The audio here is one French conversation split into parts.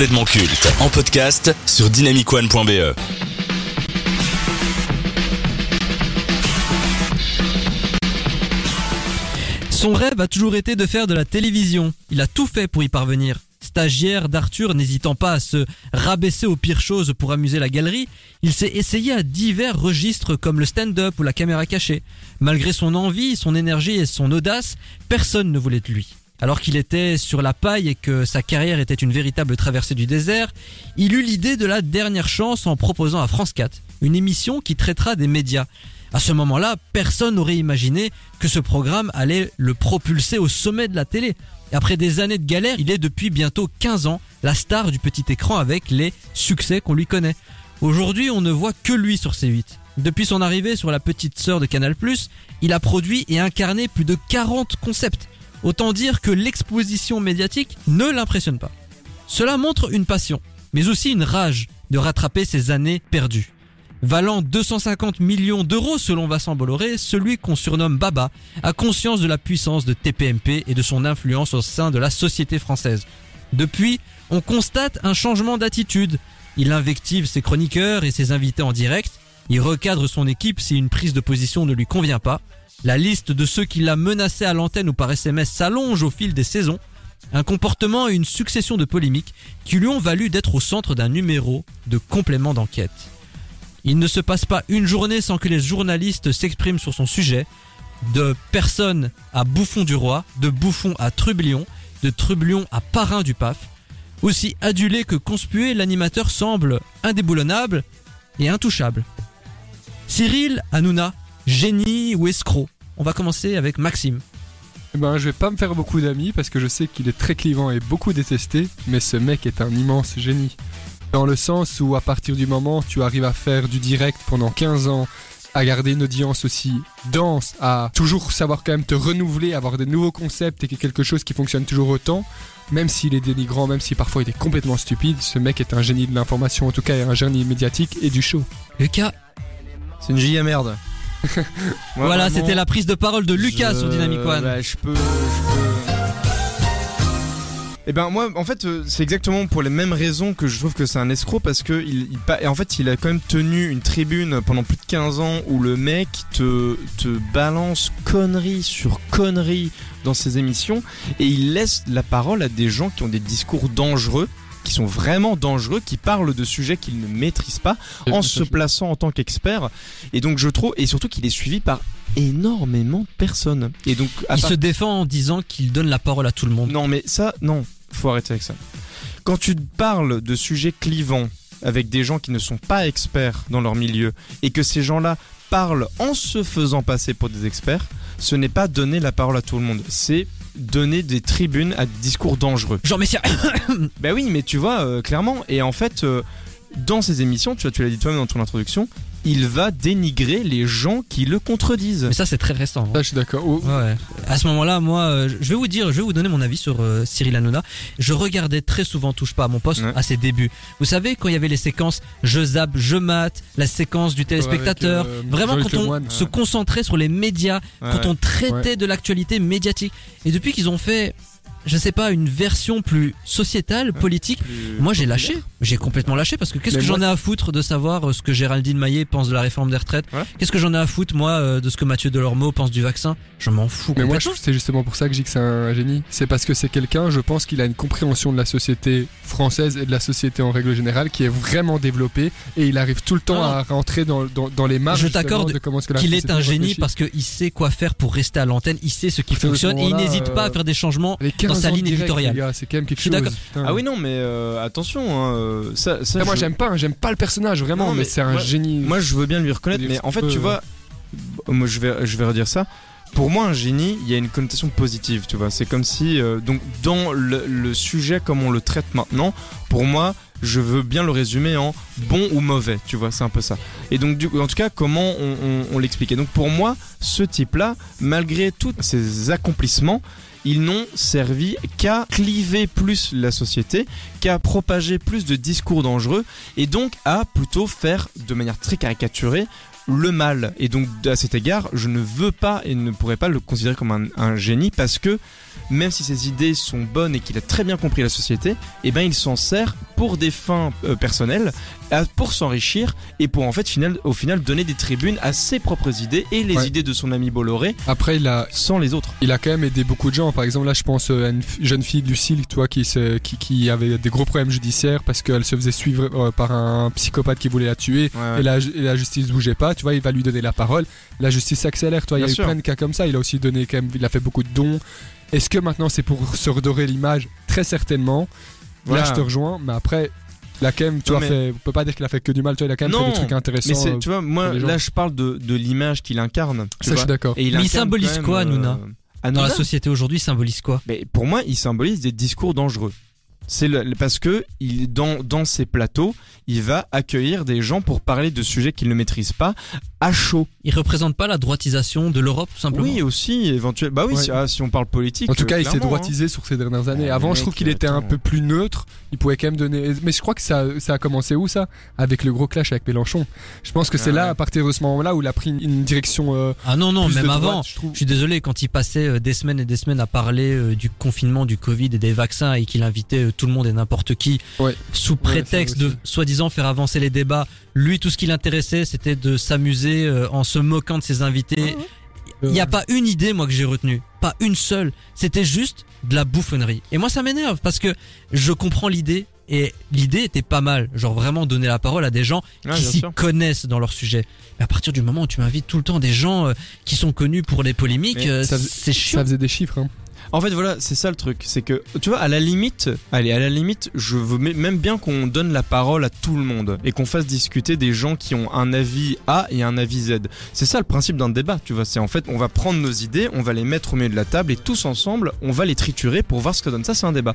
culte en podcast sur dynamicone.be. Son rêve a toujours été de faire de la télévision. Il a tout fait pour y parvenir. Stagiaire d'Arthur, n'hésitant pas à se rabaisser aux pires choses pour amuser la galerie, il s'est essayé à divers registres comme le stand-up ou la caméra cachée. Malgré son envie, son énergie et son audace, personne ne voulait de lui. Alors qu'il était sur la paille et que sa carrière était une véritable traversée du désert, il eut l'idée de la dernière chance en proposant à France 4 une émission qui traitera des médias. À ce moment-là, personne n'aurait imaginé que ce programme allait le propulser au sommet de la télé. Après des années de galère, il est depuis bientôt 15 ans la star du petit écran avec les succès qu'on lui connaît. Aujourd'hui, on ne voit que lui sur C8. Depuis son arrivée sur la petite sœur de Canal+, il a produit et incarné plus de 40 concepts. Autant dire que l'exposition médiatique ne l'impressionne pas. Cela montre une passion, mais aussi une rage de rattraper ses années perdues. Valant 250 millions d'euros selon Vincent Bolloré, celui qu'on surnomme Baba a conscience de la puissance de TPMP et de son influence au sein de la société française. Depuis, on constate un changement d'attitude. Il invective ses chroniqueurs et ses invités en direct, il recadre son équipe si une prise de position ne lui convient pas, la liste de ceux qui l'a menacé à l'antenne ou par SMS s'allonge au fil des saisons, un comportement et une succession de polémiques qui lui ont valu d'être au centre d'un numéro de complément d'enquête. Il ne se passe pas une journée sans que les journalistes s'expriment sur son sujet. De personne à bouffon du roi, de bouffon à trublion, de trublion à parrain du PAF. Aussi adulé que conspué, l'animateur semble indéboulonnable et intouchable. Cyril Hanouna, génie ou escroc? On va commencer avec Maxime. Eh ben, je vais pas me faire beaucoup d'amis parce que je sais qu'il est très clivant et beaucoup détesté, mais ce mec est un immense génie. Dans le sens où à partir du moment où tu arrives à faire du direct pendant 15 ans, à garder une audience aussi dense, à toujours savoir quand même te renouveler, avoir des nouveaux concepts et quelque chose qui fonctionne toujours autant, même s'il est dénigrant, même si parfois il est complètement stupide, ce mec est un génie de l'information, en tout cas un génie médiatique et du show. Lucas? C'est une giga merde. Moi, Voilà, vraiment, c'était la prise de parole de Lucas je- sur Dynamic One. bah, je peux. je peux- Eh ben moi en fait euh, c'est exactement pour les mêmes raisons que je trouve que c'est un escroc parce que il, en fait il a quand même tenu une tribune pendant plus de 15 ans où le mec te, te balance conneries sur conneries dans ses émissions et il laisse la parole à des gens qui ont des discours dangereux qui sont vraiment dangereux, qui parlent de sujets qu'ils ne maîtrisent pas, en se plaçant en tant qu'expert. Et donc je trouve, et surtout qu'il est suivi par énormément de personnes. Et donc à Il part- se défend en disant qu'il donne la parole à tout le monde. non mais ça, non, faut arrêter avec ça. Quand tu parles de sujets clivants avec des gens qui ne sont pas experts dans leur milieu et que ces gens-là parlent en se faisant passer pour des experts, ce n'est pas donner la parole à tout le monde, c'est donner des tribunes à des discours dangereux. Jean Messia Ben oui, mais tu vois, euh, clairement, et en fait, euh, dans ces émissions, tu, vois, tu l'as dit toi-même dans ton introduction, il va dénigrer les gens qui le contredisent. Mais ça c'est très récent. hein. Ça, je suis d'accord. Oh, Ouais. À ce moment-là, moi, euh, je vais vous dire, je vais vous donner mon avis sur euh, Cyril Hanouna. Je regardais très souvent Touche pas à mon poste Ouais. à ses débuts. Vous savez, quand il y avait les séquences je zappe, je mate, la séquence du téléspectateur, avec, euh, vraiment quand on se ouais. concentrait sur les médias, Ouais, quand on traitait Ouais. de l'actualité médiatique. Et depuis qu'ils ont fait, je sais pas, une version plus sociétale, politique, plus moi j'ai lâché. J'ai complètement lâché parce que qu'est-ce que j'en ai à foutre de savoir euh, ce que Géraldine Maillet pense de la réforme des retraites? Ouais. Qu'est-ce que j'en ai à foutre moi euh, de ce que Mathieu Delormeau pense du vaccin? Je m'en fous Mais moi, c'est justement pour ça que je dis que c'est un génie. C'est parce que c'est quelqu'un, je pense qu'il a une compréhension de la société française et de la société en règle générale qui est vraiment développée et il arrive tout le temps non. à rentrer dans, dans, dans les marges Je t'accorde qu'il est un génie réfléchit. parce qu'il sait quoi faire pour rester à l'antenne, il sait ce qui fonctionne et il n'hésite pas à euh, faire des changements. Les 15 dans sa ligne direct, éditoriale. C'est quand même quelque Je suis chose. Ah oui non mais euh, attention hein, euh, ça, moi je- j'aime pas, hein, j'aime pas le personnage vraiment, Non, mais, mais c'est un moi- génie. moi je veux bien lui reconnaître mais en fait tu vois moi je vais je vais redire ça. Pour moi un génie il y a une connotation positive tu vois. C'est comme si euh, donc dans le, le sujet comme on le traite maintenant pour moi je veux bien le résumer en bon ou mauvais tu vois c'est un peu ça. Et donc du, en tout cas comment on, on, on l'explique. Et donc pour moi ce type là malgré tous ses accomplissements ils n'ont servi qu'à cliver plus la société, qu'à propager plus de discours dangereux, et donc à plutôt faire de manière très caricaturée le mal. Et donc à cet égard, je ne veux pas et ne pourrais pas le considérer comme un, un génie parce que même si ses idées sont bonnes et qu'il a très bien compris la société, eh ben il s'en sert pour des fins euh, personnelles, pour s'enrichir et pour en fait final, au final donner des tribunes à ses propres idées et les Ouais. idées de son ami Bolloré Après, il a, sans les autres. il a quand même aidé beaucoup de gens. Par exemple, là, je pense euh, à une jeune fille, Lucille, toi, qui, se, qui, qui avait des gros problèmes judiciaires parce qu'elle se faisait suivre euh, par un psychopathe qui voulait la tuer. Et la, et la justice bougeait pas, tu vois, il va lui donner la parole. La justice s'accélère, toi, il y a eu plein de cas comme ça. Il a aussi donné quand même, il a fait beaucoup de dons. Est-ce que maintenant c'est pour se redorer l'image? Très certainement. Voilà. Là, je te rejoins, mais après, il a quand même, tu Non, vois, fait, on peut pas dire qu'il a fait que du mal, tu vois, il a quand même Non, fait des trucs intéressants. Mais c'est, euh, tu vois, moi là je parle de, de l'image qu'il incarne. tu ça, je suis d'accord. Et il Mais il symbolise quoi, Hanouna euh, Dans Hanouna la société aujourd'hui, il symbolise quoi? Mais pour moi, il symbolise des discours dangereux. C'est parce que dans dans ses plateaux, il va accueillir des gens pour parler de sujets qu'il ne maîtrise pas à chaud. Il représente pas la droitisation de l'Europe, tout simplement Oui, aussi éventuellement. Bah oui, Ouais. si, ah, si on parle politique. En tout euh, cas, il s'est hein. droitisé sur ces dernières années. Ouais, Avant, je trouve qu'il était un peu plus neutre. Il pouvait quand même donner. Mais je crois que ça, ça a commencé où ça? Avec le gros clash avec Mélenchon. Je pense que c'est Ah là, ouais. à partir de ce moment-là, où il a pris une, direction. euh, Ah non, non, plus même droite, avant. je trouve. Je suis désolé, quand il passait euh, des semaines et des semaines à parler euh, du confinement, du Covid et des vaccins et qu'il invitait euh, tout le monde et n'importe qui Ouais. sous prétexte de soi-disant faire avancer les débats, lui tout ce qui l'intéressait c'était de s'amuser euh, en se moquant de ses invités. Il n'y a pas une idée moi que j'ai retenue, pas une seule. C'était juste de la bouffonnerie. Et moi ça m'énerve parce que je comprends l'idée et l'idée était pas mal, genre vraiment donner la parole à des gens Ouais, qui bien s'y sûr. connaissent dans leur sujet. Mais à partir du moment où tu m'invites tout le temps des gens euh, qui sont connus pour les polémiques, Mais euh, ça- c'est chiant. Ça faisait des chiffres. Hein. En fait, voilà, c'est ça le truc. C'est que, tu vois, à la limite, allez, à la limite, je veux même bien qu'on donne la parole à tout le monde et qu'on fasse discuter des gens qui ont un avis A et un avis Z. C'est ça le principe d'un débat, tu vois. C'est en fait, on va prendre nos idées, on va les mettre au milieu de la table et tous ensemble, on va les triturer pour voir ce que donne. Ça, c'est un débat.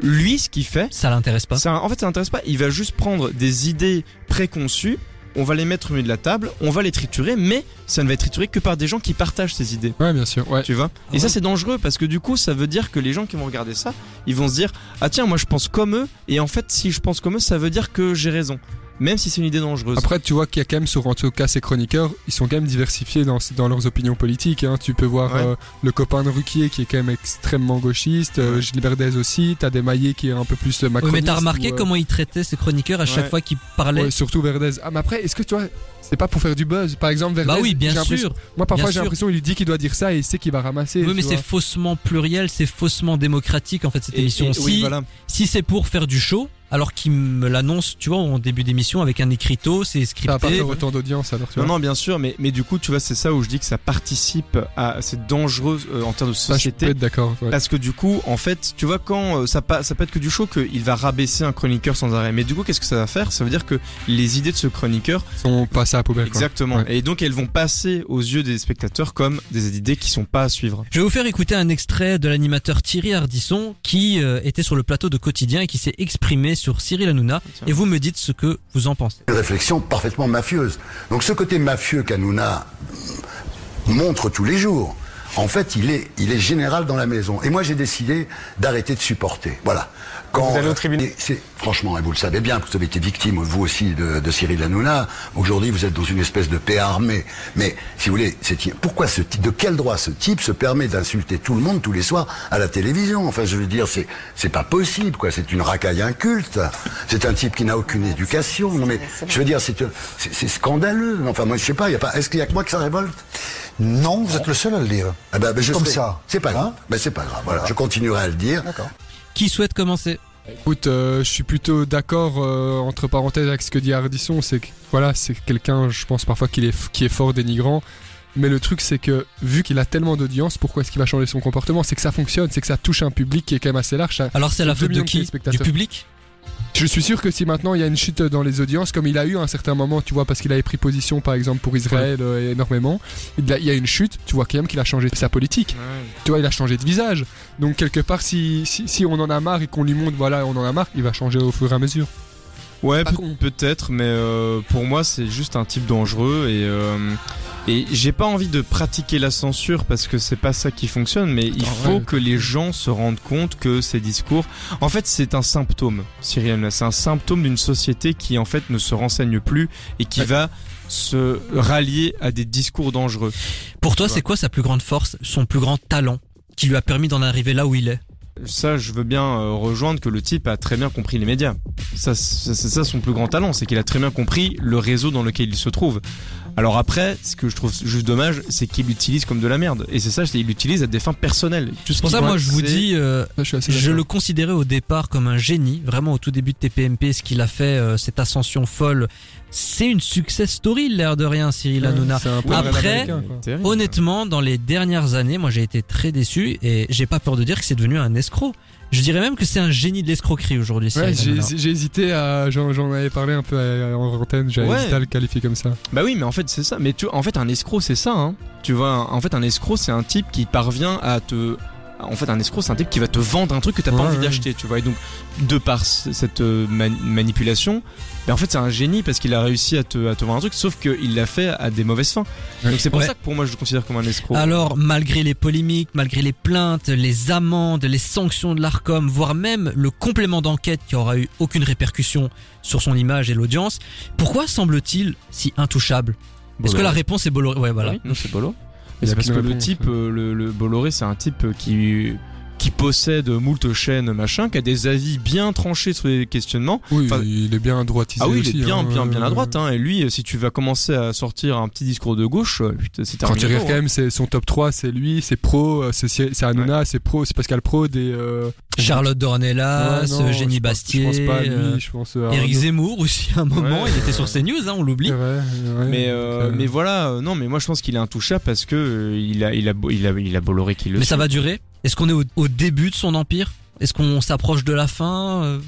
Lui, ce qu'il fait, Ça l'intéresse pas. ça, en fait, ça n'intéresse pas. Il va juste prendre des idées préconçues. On va les mettre au milieu de la table, on va les triturer, mais ça ne va être trituré que par des gens qui partagent ces idées. Ouais, bien sûr. Ouais. Tu vois? Et Ouais. ça c'est dangereux parce que du coup ça veut dire que les gens qui vont regarder ça, ils vont se dire ah tiens moi je pense comme eux et en fait si je pense comme eux ça veut dire que j'ai raison. Même si c'est une idée dangereuse. Après, tu vois qu'il y a quand même, sur en tout cas ces chroniqueurs, ils sont quand même diversifiés dans, dans leurs opinions politiques. Hein. Tu peux voir Ouais. euh, le copain de Ruquier qui est quand même extrêmement gauchiste, euh. Gilbert Dez aussi, t'as des Maillets qui est un peu plus euh, Oui, macroniste. mais t'as remarqué ou, euh, comment il traitait ses chroniqueurs à chaque Ouais. fois qu'il parlait ouais, surtout Verdez. Ah, mais après, est-ce que tu vois, c'est pas pour faire du buzz? Par exemple, Verdez. Bah oui, bien sûr. Moi, parfois, j'ai l'impression qu'il lui dit qu'il doit dire ça et il sait qu'il va ramasser. Oui, mais c'est faussement pluriel, c'est faussement démocratique en fait cette Et- émission. et- si oui, voilà. si c'est pour faire du show, alors qu'il me l'annonce, tu vois, en début d'émission avec un écrito, c'est Ça va pas scripté. faire autant d'audience alors, tu Non vois. non bien sûr mais mais du coup tu vois c'est ça où je dis que ça participe à c'est dangereux euh, en termes de Ça, je peux société. être d'accord. ouais. Parce que du coup, en fait, tu vois, quand euh, ça, pa- ça peut être que du show, qu'il va rabaisser un chroniqueur sans arrêt. Mais du coup, qu'est-ce que ça va faire? Ça veut dire que les idées de ce chroniqueur, Ils sont passés à la poubelle. quoi. exactement, Ouais. et donc elles vont passer aux yeux des spectateurs comme des idées qui sont pas à suivre. Je vais vous faire écouter un extrait de l'animateur Thierry Ardisson qui euh, était sur le plateau de Quotidien et qui s'est exprimé sur Cyril Hanouna. Et vous me dites ce que vous en pensez. Une réflexion parfaitement mafieuse. Donc ce côté mafieux qu'Hanouna montre tous les jours, en fait, il est, il est général dans la maison. Et moi, j'ai décidé d'arrêter de supporter. Voilà. Quand, Vous allez au tribunal et c'est franchement, et vous le savez bien, vous avez été victime vous aussi de, de Cyril Hanouna. Aujourd'hui, vous êtes dans une espèce de paix armée. Mais si vous voulez, c'est pourquoi ce type, de quel droit ce type se permet d'insulter tout le monde tous les soirs à la télévision? Enfin, je veux dire, c'est c'est pas possible, quoi. C'est une racaille inculte. C'est un type qui n'a aucune éducation. Non mais, je veux dire, c'est scandaleux. Enfin, moi, je sais pas. Y a pas. Est-ce qu'il y a que moi que ça révolte? Non, vous êtes le seul à le dire. ah ben, ben, je Comme serai- ça. C'est pas Hein grave. Ben, c'est pas grave. Voilà, je continuerai à le dire. D'accord. Qui souhaite commencer Écoute, euh, je suis plutôt d'accord euh, entre parenthèses avec ce que dit Ardisson, c'est que voilà, c'est quelqu'un, je pense parfois qu'il est qui est fort dénigrant. Mais le truc, c'est que vu qu'il a tellement d'audience, pourquoi est-ce qu'il va changer son comportement? C'est que ça fonctionne, c'est que ça touche un public qui est quand même assez large. Alors c'est la faute de qui? Du public? Je suis sûr que si maintenant il y a une chute dans les audiences, comme il a eu à un certain moment, tu vois, parce qu'il avait pris position par exemple pour Israël euh, énormément, il a- il y a une chute, tu vois quand même qu'il a changé sa politique. Tu vois, il a changé de visage. Donc quelque part, si, si, si on en a marre et qu'on lui montre, voilà, on en a marre, il va changer au fur et à mesure. Ouais, Pas peut- con. peut-être, mais euh, pour moi, c'est juste un type dangereux et euh, et j'ai pas envie de pratiquer la censure parce que c'est pas ça qui fonctionne, mais il faut que les gens se rendent compte que ces discours, en fait, c'est un symptôme, Cyril c'est un symptôme d'une société qui en fait ne se renseigne plus et qui Ouais. va se rallier à des discours dangereux. Pour toi, c'est quoi sa plus grande force, son plus grand talent qui lui a permis d'en arriver là où il est? Ça, je veux bien euh, rejoindre que le type a très bien compris les médias. Ça, c'est ça son plus grand talent, c'est qu'il a très bien compris le réseau dans lequel il se trouve. Alors après, ce que je trouve juste dommage, c'est qu'il l'utilise comme de la merde. Et c'est ça, c'est- il l'utilise à des fins personnelles. Tout ce C'est pour ça, moi, je vous dis, euh, Ça, je le considérais au départ comme un génie, vraiment au tout début de TPMP, ce qu'il a fait, euh, cette ascension folle. C'est une success story, l'air de rien, Cyril Hanouna. C'est un peu Après. Honnêtement, dans les dernières années, moi j'ai été très déçu et j'ai pas peur de dire que c'est devenu un escroc. Je dirais même que c'est un génie de l'escroquerie aujourd'hui. Ouais, j'ai hésité à. J'en avais parlé un peu en antenne, j'avais Ouais. hésité à le qualifier comme ça. Bah oui, mais en fait, c'est ça. Mais tu, en fait, un escroc, c'est ça. Hein. Tu vois, en fait, un escroc, c'est un type qui parvient à te. En fait, un escroc, c'est un type qui va te vendre un truc que t'as pas Ouais, envie ouais. d'acheter, tu vois. Et donc, de par cette euh, mani- manipulation, ben en fait, c'est un génie parce qu'il a réussi à te, à te vendre un truc, sauf qu'il l'a fait à des mauvaises fins. Donc, c'est pour Ouais. ça que pour moi, je le considère comme un escroc. Alors, malgré les polémiques, malgré les plaintes, les amendes, les sanctions de l'ARCOM, voire même le complément d'enquête qui aura eu aucune répercussion sur son image et l'audience, pourquoi semble-t-il si intouchable? Est-ce que la réponse est Bolloré? Ouais, voilà. Oui, non, c'est Bolo. Parce que le type, euh, le, le Bolloré, c'est un type qui qui possède moult chaînes machin, qui a des avis bien tranchés sur les questionnements. Oui, Enfin- il est bien droitisé Ah oui, aussi. il est bien, hein. bien, bien à droite. Hein. Et lui, si tu vas commencer à sortir un petit discours de gauche, euh, putain, c'est Quand tu regardes hein. quand même, c'est son top 3, c'est lui, c'est Pro, euh, c'est Hanouna, c'est Pro, c'est Pascal Pro, des. euh, Charlotte Dornelas, ouais, Jenny Bastier, Je pense pas à lui, je pense à. Éric Arnaud. Zemmour aussi à un moment, Ouais, il était sur CNews, hein, on l'oublie. Ouais, Mais, euh, euh, voilà, non, mais moi je pense qu'il est intouchable parce que il a, il a, il a, il a Bolloré qui le Mais suit. ça va durer? Est-ce qu'on est au, début de son empire? Est-ce qu'on s'approche de la fin? Euh,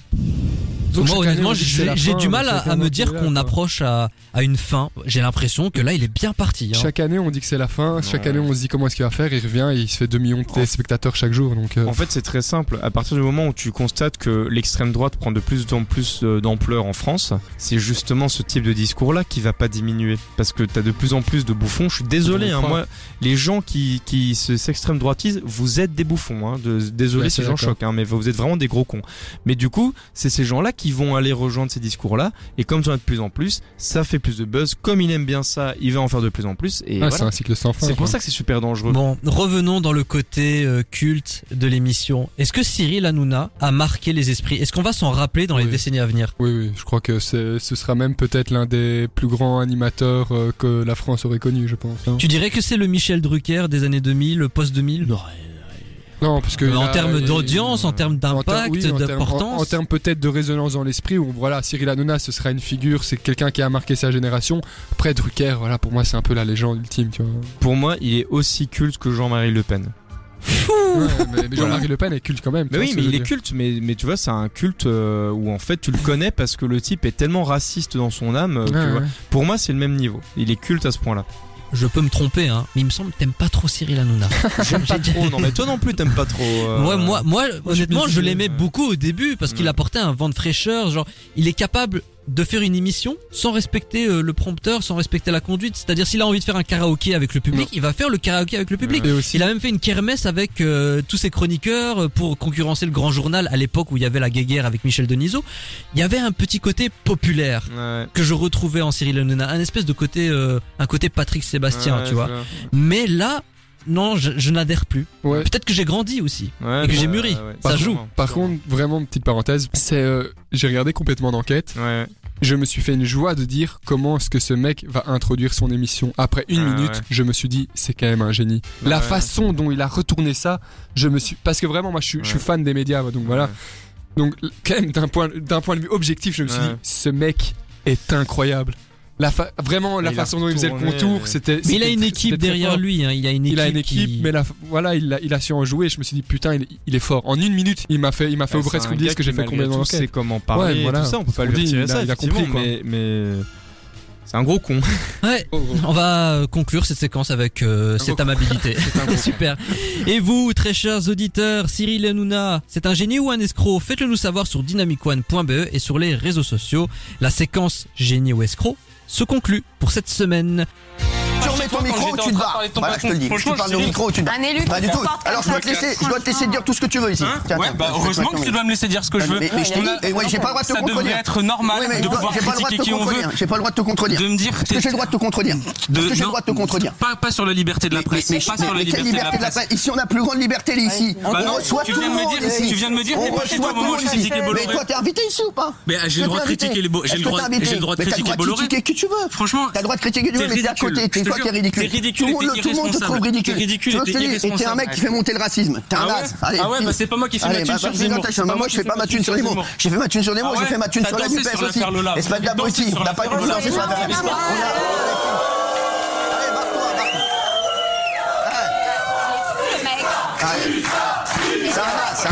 donc Moi honnêtement j'ai du mal à, me dire là, qu'on approche à, à une fin. J'ai l'impression que là il est bien parti. hein. Chaque année, on dit que c'est la fin. Chaque Ouais. année, on se dit comment est-ce qu'il va faire. Il revient et il se fait 2 millions de téléspectateurs chaque jour. Donc, euh, En fait, c'est très simple. À partir du moment où tu constates que l'extrême droite prend de plus en plus euh, d'ampleur en France, c'est justement ce type de discours-là qui va pas diminuer. Parce que t'as de plus en plus de bouffons. Je suis désolé, hein, moi, les gens qui, qui se- s'extrême droitisent, vous êtes des bouffons. Hein, de- désolé Ouais, si j'en choque, hein, mais vous êtes vraiment des gros cons. Mais du coup, c'est ces gens-là qui vont aller rejoindre ces discours-là. Et comme tu en as de plus en plus, ça fait plus de buzz. Comme il aime bien ça, il va en faire de plus en plus. Et ah, c'est un cycle sans fin. C'est pour ça que c'est super dangereux. Bon, revenons dans le côté euh, culte de l'émission. Est-ce que Cyril Hanouna a marqué les esprits? Est-ce qu'on va s'en rappeler dans les décennies à venir? Oui, oui, je crois que c'est- ce sera même peut-être l'un des plus grands animateurs euh, que la France aurait connu, je pense. hein. Tu dirais que c'est le Michel Drucker des années 2000, le post-2000 Non, parce que Euh, En termes il- d'audience, en termes d'impact, oui, d'importance En, en termes peut-être de résonance dans l'esprit, où voilà, Cyril Hanouna, ce sera une figure, c'est quelqu'un qui a marqué sa génération. Après, Drucker, voilà, pour moi, c'est un peu la légende ultime, tu vois. Pour moi, il est aussi culte que Jean-Marie Le Pen. Ouais, mais, mais Jean-Marie Le Pen est culte quand même. Mais oui, mais il est culte, mais, mais tu vois, c'est un culte euh, où en fait tu le connais parce que le type est tellement raciste dans son âme. euh, vois. ouais. Pour moi, c'est le même niveau. Il est culte à ce point-là. Je peux me tromper, hein, mais il me semble que t'aimes pas trop Cyril Hanouna. J'aime pas trop, non, mais toi non plus, t'aimes pas trop. euh, Ouais, moi, moi, honnêtement, je l'aimais beaucoup au début parce qu'il apportait un vent de fraîcheur. Genre, il est capable de faire une émission sans respecter euh, le prompteur, sans respecter la conduite. C'est-à-dire, s'il a envie de faire un karaoké avec le public, Non. il va faire le karaoké avec le public. Et aussi, Il a même fait une kermesse avec euh, tous ses chroniqueurs euh, pour concurrencer le Grand Journal à l'époque où il y avait la guéguerre avec Michel Denisot. Il y avait un petit côté populaire Ouais. que je retrouvais en Cyril Hanouna, un espèce de côté, euh, un côté Patrick Sébastien, Ouais, tu vois. Mais là, non, je, je n'adhère plus. ouais. Peut-être que j'ai grandi aussi. Ouais, Et que j'ai mûri. ouais, Ça Par joue. sûrement, Par sûrement. contre, vraiment, petite parenthèse, c'est, euh, j'ai regardé complètement d'enquête. Ouais. Je me suis fait une joie de dire comment est-ce que ce mec va introduire son émission. Après une Ah, minute, ouais. je me suis dit, c'est quand même un génie. La Ouais. façon dont il a retourné ça, je me suis, parce que vraiment, moi, je suis, je suis fan des médias, donc voilà. Donc, quand même, d'un point, d'un point de vue objectif, je me suis Ouais. dit, ce mec est incroyable. La fa- vraiment, la façon dont il faisait le contour, c'était. Mais il a une équipe derrière lui. Hein. Il a une équipe. Il a une équipe, qui- mais la, voilà, il a, il a su en jouer. Je me suis dit, putain, il, il est fort. En une minute, il m'a fait, il m'a fait Ouais, presque c'est oublier ce que j'ai fait combien d'enquêtes. sait comment parler, Ouais, voilà. tout ça, on peut pas On lui dit, retirer il a- ça, il a compris, quoi. mais, mais c'est un gros con. Ouais. On va euh, conclure cette séquence avec euh, cette amabilité. Super. Et vous, très chers auditeurs, Cyril Hanouna, c'est un génie ou un escroc? Faites-le nous savoir sur dynamicone.be et sur les réseaux sociaux. La séquence génie ou escroc se conclut pour cette semaine. Avec ton micro ou tu te barres. parler de ton Voilà, je te le dis. Tu parles au micro ou tu te barres. Un élu Pas du tout. Alors je dois te ça, laisser, je dois te laisser dire tout ce que tu veux ici. Hein Tiens, Ouais, tiens, bah heureusement que tu dois me laisser dire ce que je veux. Mais, je te On dis, a- et ouais, j'ai pas le droit de te Ça contredire. devrait être normal de pouvoir j'ai pas le droit de critiquer te qui on veut. contredire. J'ai pas le droit de te contredire. De me dire Est-ce que j'ai le droit de te contredire de- Est-ce que j'ai le droit de te contredire Pas, pas sur la liberté de la presse. mais, pas sur la liberté de la presse. Ici, on a plus grande liberté ici. Bah on reçoit tu tout viens le de me monde dire- ici. tu viens de me dire, On t'es pas reçoit chez toi au moment où je ici. critiquais Bolloré. Mais toi, t'es invité ici ou pas Mais, ah, j'ai le droit de critiquer les Bo- j'ai le droit- t'es invité j'ai le droit de Mais t'as critiquer le droit de Bolloré. critiquer qui tu veux. Franchement, T'as le droit de critiquer qui tu veux, mais t'es à côté. T'es toi qui ridicule. t'es ridicule Tout le monde- t'es tout le monde te trouve ridicule. T'es ridicule Tu et t'es un mec qui fait monter le racisme. T'es un Ah ouais naze. Allez, Ah ouais, bah c'est pas moi qui fais ma Allez, thune bah, sur Zemmour. pas Moi, je fais pas ma thune sur les mots. J'ai fait ma thune sur les mots, Ah j'ai fait ma thune sur la NUPES aussi. Et c'est pas de l'abruti. sur On n'a pas de Lola. danser sur l'affaire Non, non, non, On a-